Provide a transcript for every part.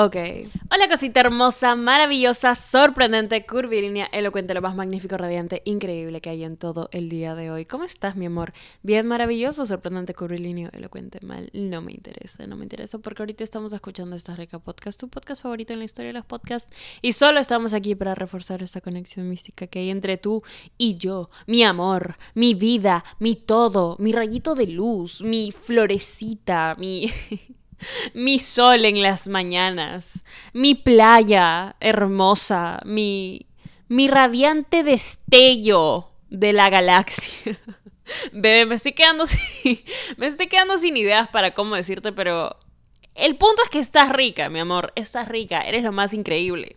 Ok. Hola cosita hermosa, maravillosa, sorprendente, curvilínea, elocuente, lo más magnífico, radiante, increíble que hay en todo el día de hoy. ¿Cómo estás, mi amor? Bien, maravilloso, sorprendente, curvilíneo, elocuente, mal. No me interesa, no me interesa porque ahorita estamos escuchando esta rica podcast, tu podcast favorito en la historia de los podcasts. Y solo estamos aquí para reforzar esta conexión mística que hay entre tú y yo. Mi amor, mi vida, mi todo, mi rayito de luz, mi florecita, mi... mi sol en las mañanas, mi playa hermosa, mi, mi radiante destello de la galaxia. Bebé, me estoy quedando sin, me estoy quedando sin ideas para cómo decirte, pero el punto es que estás rica, mi amor, estás rica, eres lo más increíble.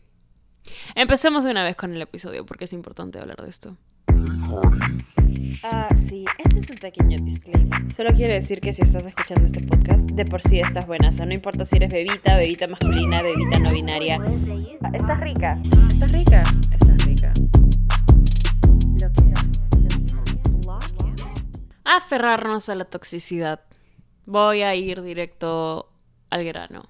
Empecemos de una vez con el episodio porque es importante hablar de esto. Ah, sí, este es un pequeño disclaimer. Solo quiero decir que si estás escuchando este podcast, de por sí estás buena. O sea, no importa si eres bebita, bebita masculina, bebita no binaria. Estás rica. Estás rica. Estás rica. Lo que Aferrarnos a la toxicidad. Voy a ir directo al grano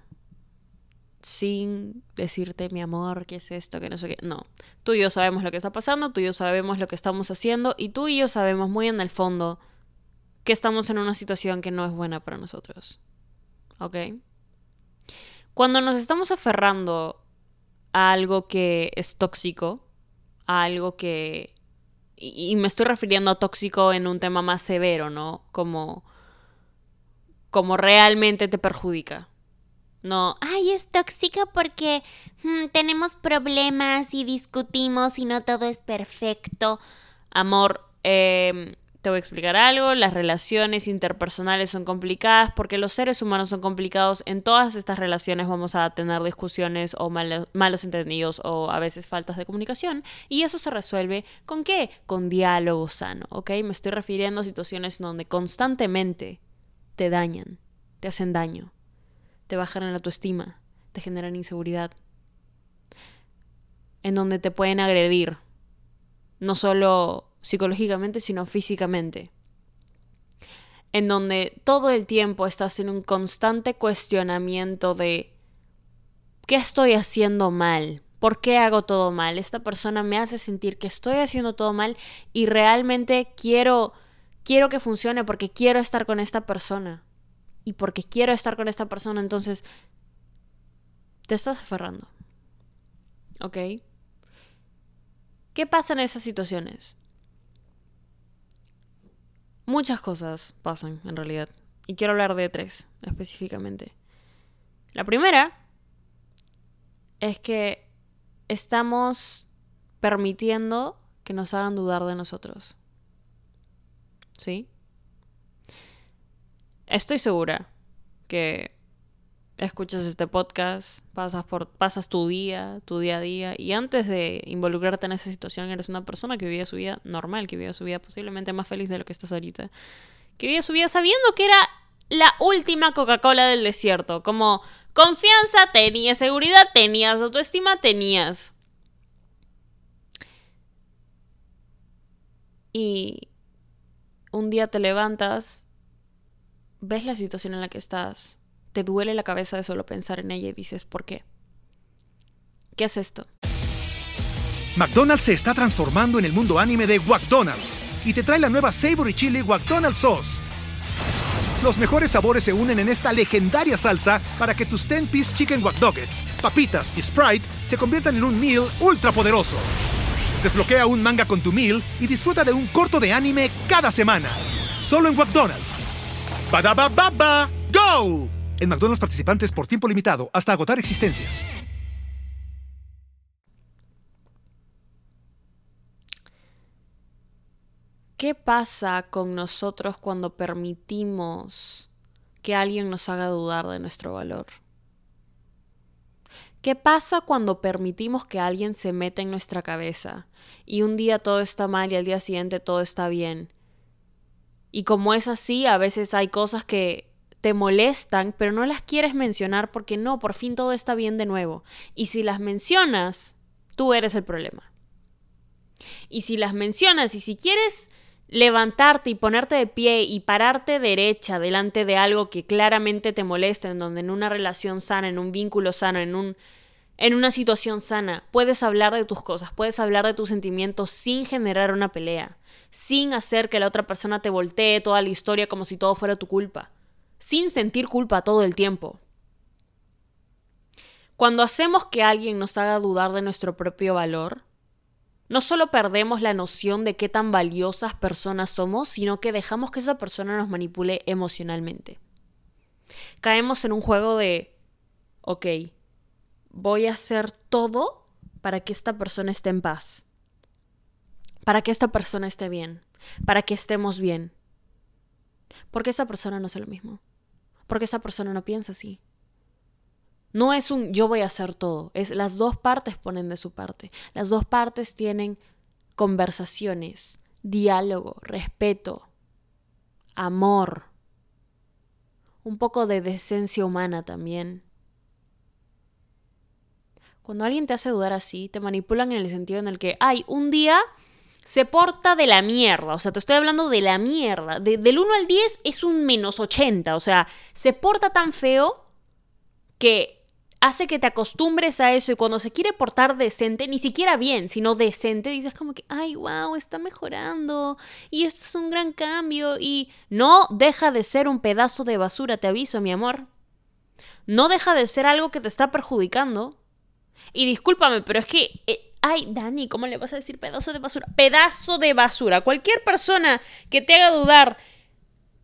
sin decirte, mi amor, qué es esto, no sé. No, tú y yo sabemos lo que está pasando, tú y yo sabemos lo que estamos haciendo y tú y yo sabemos muy en el fondo que estamos en una situación que no es buena para nosotros. ¿Ok? Cuando nos estamos aferrando a algo que es tóxico, a algo que... Y, me estoy refiriendo a tóxico en un tema más severo, ¿no? Como... Como realmente te perjudica. No, ay, es tóxica porque mm, tenemos problemas y discutimos y no todo es perfecto. Amor, em, te voy a explicar algo. Las relaciones interpersonales son complicadas porque los seres humanos son complicados. En todas estas relaciones vamos a tener discusiones o malos entendidos o a veces faltas de comunicación. Y eso se resuelve con qué? Con diálogo sano, ¿ok? Me estoy refiriendo a situaciones donde constantemente te dañan, te hacen daño te bajan la autoestima, te generan inseguridad, en donde te pueden agredir, no solo psicológicamente, sino físicamente, en donde todo el tiempo estás en un constante cuestionamiento de ¿qué estoy haciendo mal? ¿Por qué hago todo mal? Esta persona me hace sentir que estoy haciendo todo mal y realmente quiero quiero que funcione porque quiero estar con esta persona y porque quiero estar con esta persona, entonces te estás aferrando. ¿Ok? ¿Qué pasa en esas situaciones? Muchas cosas pasan en realidad. Y quiero hablar de tres específicamente. La primera es que estamos permitiendo que nos hagan dudar de nosotros. ¿Sí? Estoy segura que escuchas este podcast, pasas por pasas tu día, tu día a día y antes de involucrarte en esa situación eres una persona que vivía su vida normal, que vivía su vida posiblemente más feliz de lo que estás ahorita. Que vivía su vida sabiendo que era la última Coca-Cola del desierto, como confianza tenías, seguridad tenías, autoestima tenías. Y un día te levantas ves la situación en la que estás, te duele la cabeza de solo pensar en ella y dices, ¿por qué? ¿Qué es esto? McDonald's se está transformando en el mundo anime de McDonald's y te trae la nueva Savory Chili McDonald's Sauce. Los mejores sabores se unen en esta legendaria salsa para que tus 10-piece chicken wack papitas y Sprite se conviertan en un meal ultra poderoso. Desbloquea un manga con tu meal y disfruta de un corto de anime cada semana. Solo en McDonald's. ¡Badabababa! ¡Go! En McDonald's participantes por tiempo limitado hasta agotar existencias. ¿Qué pasa con nosotros cuando permitimos que alguien nos haga dudar de nuestro valor? ¿Qué pasa cuando permitimos que alguien se meta en nuestra cabeza y un día todo está mal y al día siguiente todo está bien? Y como es así, a veces hay cosas que te molestan, pero no las quieres mencionar porque no, por fin todo está bien de nuevo. Y si las mencionas, tú eres el problema. Y si las mencionas y si quieres levantarte y ponerte de pie y pararte derecha delante de algo que claramente te molesta, en donde en una relación sana, en un vínculo sano, en un en una situación sana, puedes hablar de tus cosas, puedes hablar de tus sentimientos sin generar una pelea, sin hacer que la otra persona te voltee toda la historia como si todo fuera tu culpa, sin sentir culpa todo el tiempo. Cuando hacemos que alguien nos haga dudar de nuestro propio valor, no solo perdemos la noción de qué tan valiosas personas somos, sino que dejamos que esa persona nos manipule emocionalmente. Caemos en un juego de, ok, voy a hacer todo para que esta persona esté en paz, para que esta persona esté bien, para que estemos bien. Porque esa persona no hace lo mismo, porque esa persona no piensa así, no es un yo voy a hacer todo, es las dos partes ponen de su parte. Las dos partes tienen conversaciones, diálogo, respeto, amor, un poco de decencia humana también. Cuando alguien te hace dudar así, te manipulan en el sentido en el que, ay, un día se porta de la mierda. O sea, te estoy hablando de la mierda. del 1 al 10 es un menos 80. O sea, se porta tan feo que hace que te acostumbres a eso y cuando se quiere portar decente, ni siquiera bien, sino decente, dices como que, ay, wow, está mejorando y esto es un gran cambio y no deja de ser un pedazo de basura, te aviso, mi amor. No deja de ser algo que te está perjudicando. Y discúlpame, pero es que... Eh, ay, Dani, ¿cómo le vas a decir pedazo de basura? Pedazo de basura. Cualquier persona que te haga dudar...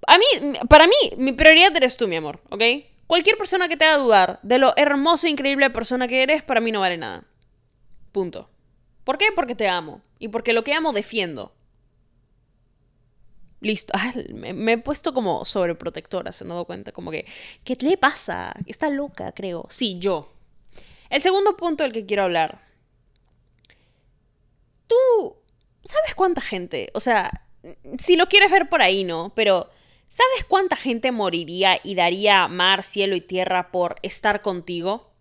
A mí, para mí, mi prioridad eres tú, mi amor, ¿ok? Cualquier persona que te haga dudar de lo hermosa e increíble persona que eres, para mí no vale nada. Punto. ¿Por qué? Porque te amo. Y porque lo que amo defiendo. Listo. me, he puesto como sobreprotectora, se he dado cuenta. Como que, ¿qué le pasa? Está loca, creo. Sí, yo. El segundo punto del que quiero hablar. Tú, ¿sabes cuánta gente? O sea, si lo quieres ver por ahí, ¿no? Pero ¿Sabes cuánta gente moriría y daría mar, cielo y tierra por estar contigo?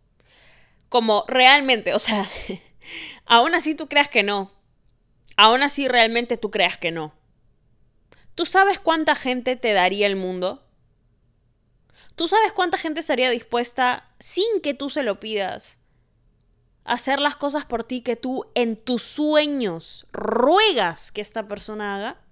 Como realmente, o sea, aún así tú creas que no. Aún así realmente tú creas que no. ¿Tú sabes cuánta gente te daría el mundo? ¿Tú sabes cuánta gente estaría dispuesta, sin que tú se lo pidas, a hacer las cosas por ti que tú en tus sueños ruegas que esta persona haga?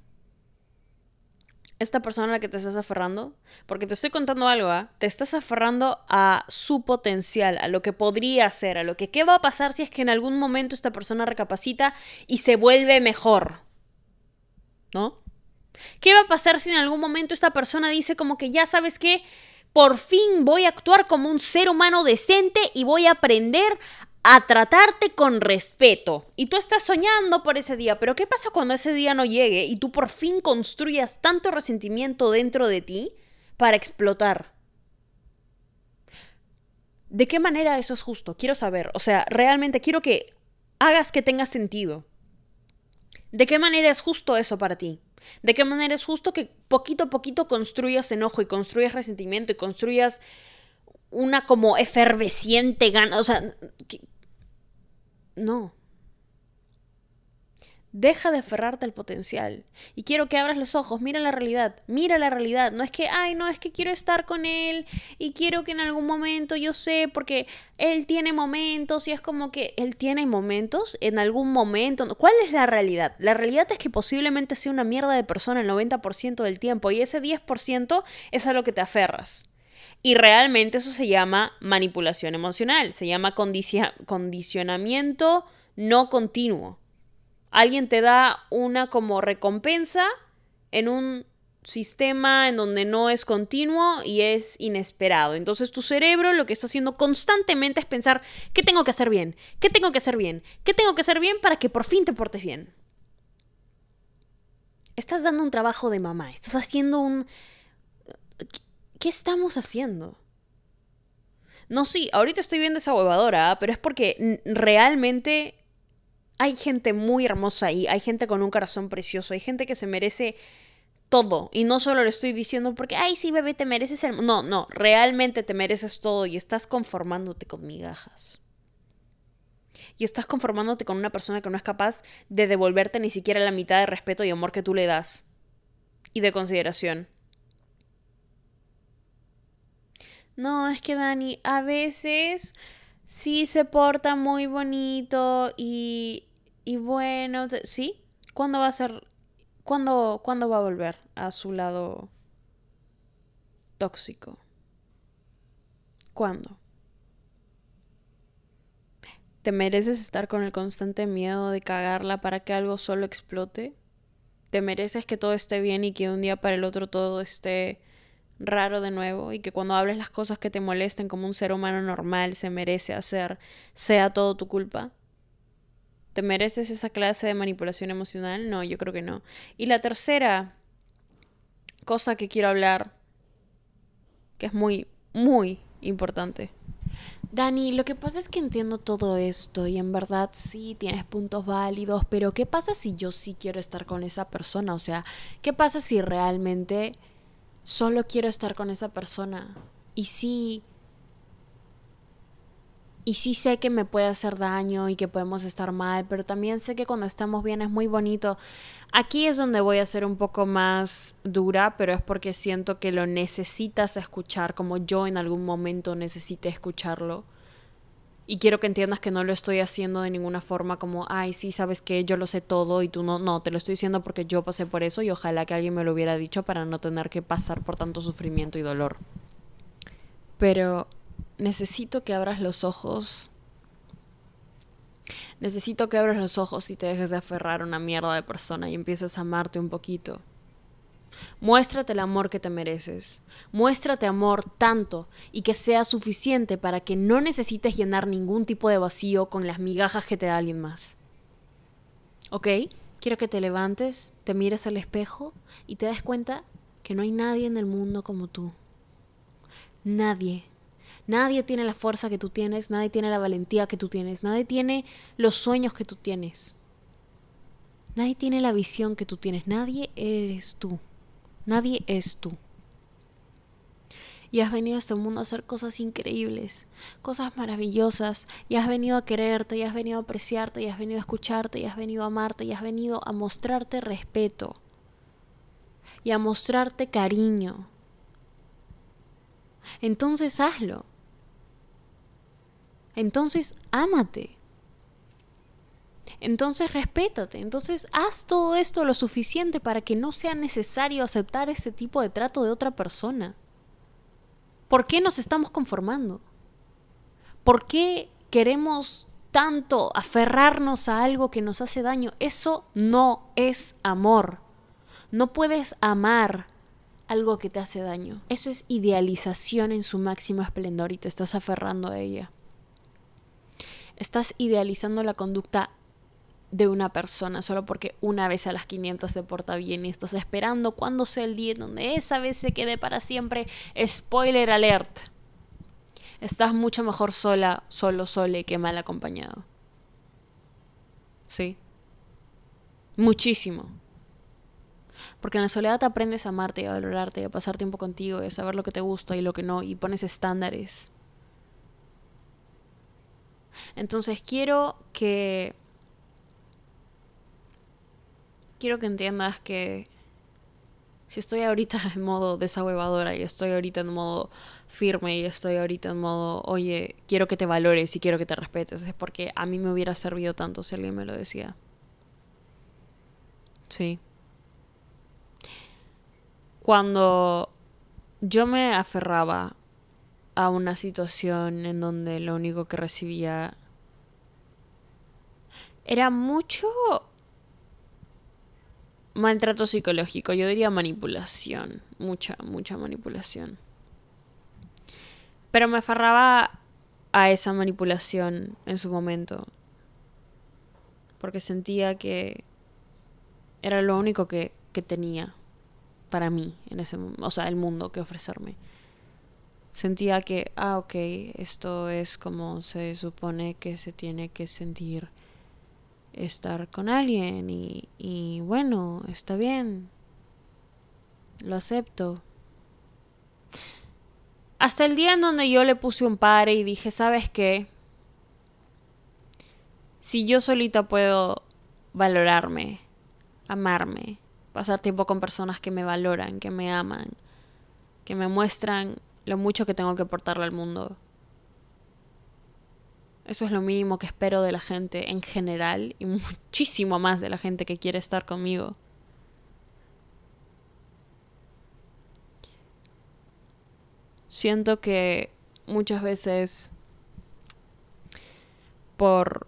esta persona a la que te estás aferrando? Porque te estoy contando algo, ¿ah? Te estás aferrando a su potencial, a lo que podría ser, a lo que qué va a pasar si es que en algún momento esta persona recapacita y se vuelve mejor. ¿No? ¿Qué va a pasar si en algún momento esta persona dice como que ya sabes qué? Por fin voy a actuar como un ser humano decente y voy a aprender a tratarte con respeto. Y tú estás soñando por ese día, pero ¿qué pasa cuando ese día no llegue y tú por fin construyas tanto resentimiento dentro de ti para explotar? ¿De qué manera eso es justo? Quiero saber. O sea, realmente quiero que hagas que tenga sentido. ¿De qué manera es justo eso para ti? ¿De qué manera es justo que poquito a poquito construyas enojo y construyas resentimiento y construyas una como efervesciente gana? O sea, no. Deja de aferrarte al potencial. Y quiero que abras los ojos, mira la realidad, mira la realidad. No es que, ay, no, es que quiero estar con él y quiero que en algún momento yo sé, porque él tiene momentos y es como que él tiene momentos en algún momento. ¿Cuál es la realidad? La realidad es que posiblemente sea una mierda de persona el 90% del tiempo y ese 10% es a lo que te aferras. Y realmente eso se llama manipulación emocional, se llama condicionamiento no continuo. Alguien te da una como recompensa en un sistema en donde no es continuo y es inesperado. Entonces tu cerebro lo que está haciendo constantemente es pensar, ¿qué tengo que hacer bien? ¿Qué tengo que hacer bien? ¿Qué tengo que hacer bien para que por fin te portes bien? Estás dando un trabajo de mamá, estás haciendo un ¿qué estamos haciendo? No, sí, ahorita estoy bien desahuevadora, ¿ah? pero es porque realmente hay gente muy hermosa ahí, hay gente con un corazón precioso, hay gente que se merece todo. Y no solo lo estoy diciendo porque, ay, sí, bebé, te mereces el... No, no, realmente te mereces todo y estás conformándote con migajas. Y estás conformándote con una persona que no es capaz de devolverte ni siquiera la mitad de respeto y amor que tú le das. Y de consideración. No, es que Dani, a veces sí se porta muy bonito y, y bueno, ¿sí? ¿Cuándo va a ser, cuándo, cuándo va a volver a su lado tóxico? ¿Cuándo? ¿Te mereces estar con el constante miedo de cagarla para que algo solo explote? ¿Te mereces que todo esté bien y que un día para el otro todo esté raro de nuevo y que cuando hables las cosas que te molesten como un ser humano normal se merece hacer, sea todo tu culpa? ¿Te mereces esa clase de manipulación emocional? No, yo creo que no. Y la tercera cosa que quiero hablar, que es muy, muy importante. Dani, lo que pasa es que entiendo todo esto y en verdad sí tienes puntos válidos, pero ¿qué pasa si yo sí quiero estar con esa persona? O sea, ¿qué pasa si realmente solo quiero estar con esa persona. Y sí, y sí sé que me puede hacer daño y que podemos estar mal, pero también sé que cuando estamos bien es muy bonito. Aquí es donde voy a ser un poco más dura, pero es porque siento que lo necesitas escuchar, como yo en algún momento necesité escucharlo. Y quiero que entiendas que no lo estoy haciendo de ninguna forma como, ay, sí, sabes que yo lo sé todo y tú no. No, te lo estoy diciendo porque yo pasé por eso y ojalá que alguien me lo hubiera dicho para no tener que pasar por tanto sufrimiento y dolor. Pero necesito que abras los ojos. Necesito que abras los ojos y te dejes de aferrar a una mierda de persona y empieces a amarte un poquito. Muéstrate el amor que te mereces. Muéstrate amor tanto y que sea suficiente para que no necesites llenar ningún tipo de vacío con las migajas que te da alguien más. ¿Ok? Quiero que te levantes, te mires al espejo y te des cuenta que no hay nadie en el mundo como tú. Nadie. Nadie tiene la fuerza que tú tienes, nadie tiene la valentía que tú tienes, nadie tiene los sueños que tú tienes. Nadie tiene la visión que tú tienes, nadie eres tú. Nadie es tú. Y has venido a este mundo a hacer cosas increíbles, cosas maravillosas, y has venido a quererte, y has venido a apreciarte, y has venido a escucharte, y has venido a amarte, y has venido a mostrarte respeto, y a mostrarte cariño. Entonces hazlo. Entonces ámate. Entonces respétate, entonces haz todo esto lo suficiente para que no sea necesario aceptar ese tipo de trato de otra persona. ¿Por qué nos estamos conformando? ¿Por qué queremos tanto aferrarnos a algo que nos hace daño? Eso no es amor. No puedes amar algo que te hace daño. Eso es idealización en su máximo esplendor y te estás aferrando a ella. Estás idealizando la conducta de una persona solo porque una vez a las 500 se porta bien y estás esperando cuando sea el día en donde esa vez se quede para siempre. Spoiler alert. Estás mucho mejor sola, solo, sole que mal acompañado. ¿Sí? Muchísimo. Porque en la soledad aprendes a amarte y a valorarte y a pasar tiempo contigo y a saber lo que te gusta y lo que no y pones estándares. Entonces quiero que quiero que entiendas que si estoy ahorita en modo desahuevadora y estoy ahorita en modo firme y estoy ahorita en modo, oye, quiero que te valores y quiero que te respetes, es porque a mí me hubiera servido tanto si alguien me lo decía. Sí. Cuando yo me aferraba a una situación en donde lo único que recibía era mucho maltrato psicológico, yo diría manipulación, mucha, mucha manipulación. Pero me aferraba a esa manipulación en su momento, porque sentía que era lo único que, que tenía para mí, en ese, o sea, el mundo que ofrecerme. Sentía que, ah, ok, esto es como se supone que se tiene que sentir estar con alguien y, y bueno, está bien, lo acepto. Hasta el día en donde yo le puse un pare y dije, ¿sabes qué? Si yo solita puedo valorarme, amarme, pasar tiempo con personas que me valoran, que me aman, que me muestran lo mucho que tengo que aportarle al mundo. Eso es lo mínimo que espero de la gente en general y muchísimo más de la gente que quiere estar conmigo. Siento que muchas veces por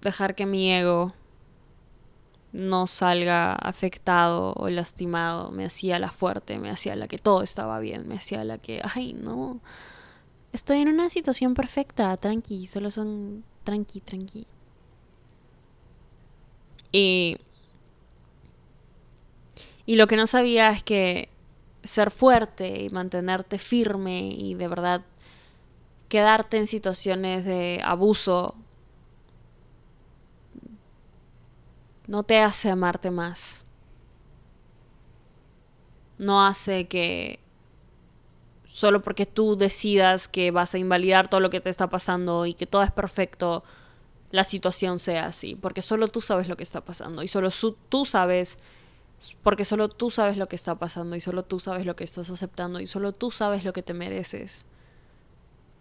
dejar que mi ego no salga afectado o lastimado, me hacía la fuerte, me hacía la que todo estaba bien, me hacía la que, ay, no, estoy en una situación perfecta, tranqui, solo son tranqui, tranqui. Y, y lo que no sabía es que ser fuerte y mantenerte firme y de verdad quedarte en situaciones de abuso no te hace amarte más. No hace que solo porque tú decidas que vas a invalidar todo lo que te está pasando y que todo es perfecto, la situación sea así. Porque solo tú sabes lo que está pasando y solo tú sabes, porque solo tú sabes lo que está pasando y solo tú sabes lo que estás aceptando y solo tú sabes lo que te mereces.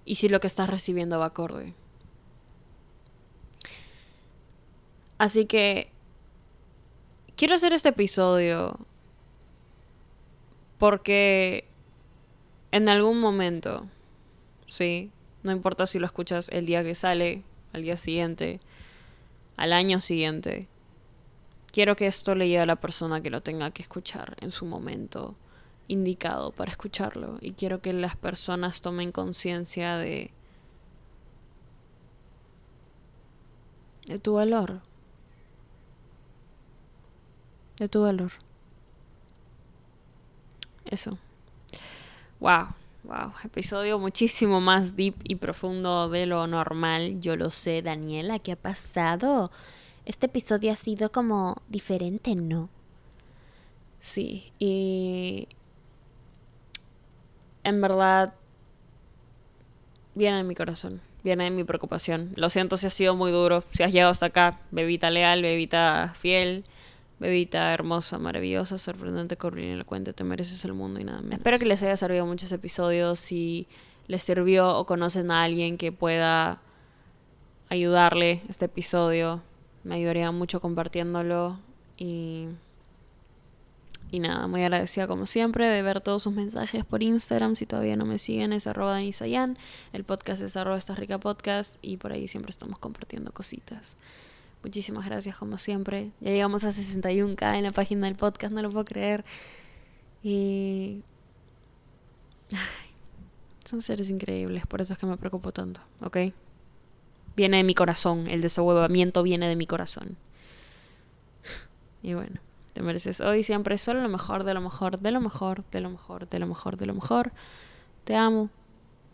Y si lo que estás recibiendo va acorde. Así que quiero hacer este episodio porque en algún momento, sí, no importa si lo escuchas el día que sale, al día siguiente, al año siguiente, quiero que esto le llegue a la persona que lo tenga que escuchar en su momento indicado para escucharlo. Y quiero que las personas tomen conciencia de de tu valor de tu valor. Eso. Wow, wow. Episodio muchísimo más deep y profundo de lo normal. Yo lo sé, Daniela, ¿qué ha pasado? Este episodio ha sido como diferente, ¿no? Sí, y en verdad viene en mi corazón, viene en mi preocupación. Lo siento si ha sido muy duro, si has llegado hasta acá, bebita leal, bebita fiel. Bebita hermosa, maravillosa, sorprendente, corriente, elocuente, te mereces el mundo y nada más. Espero que les haya servido muchos episodios. Si les sirvió o conocen a alguien que pueda ayudarle este episodio, me ayudaría mucho compartiéndolo. Y, y nada, muy agradecida como siempre de ver todos sus mensajes por Instagram. Si todavía no me siguen, es arroba Denisayan. El podcast es arroba esta rica podcast. Y por ahí siempre estamos compartiendo cositas. Muchísimas gracias como siempre. Ya llegamos a 61k en la página del podcast, no lo puedo creer. Y... son seres increíbles, por eso es que me preocupo tanto, ¿ok? Viene de mi corazón, el desahuevamiento viene de mi corazón. Y bueno, te mereces hoy siempre solo lo mejor, de lo mejor, de lo mejor, de lo mejor, de lo mejor, de lo mejor. Te amo.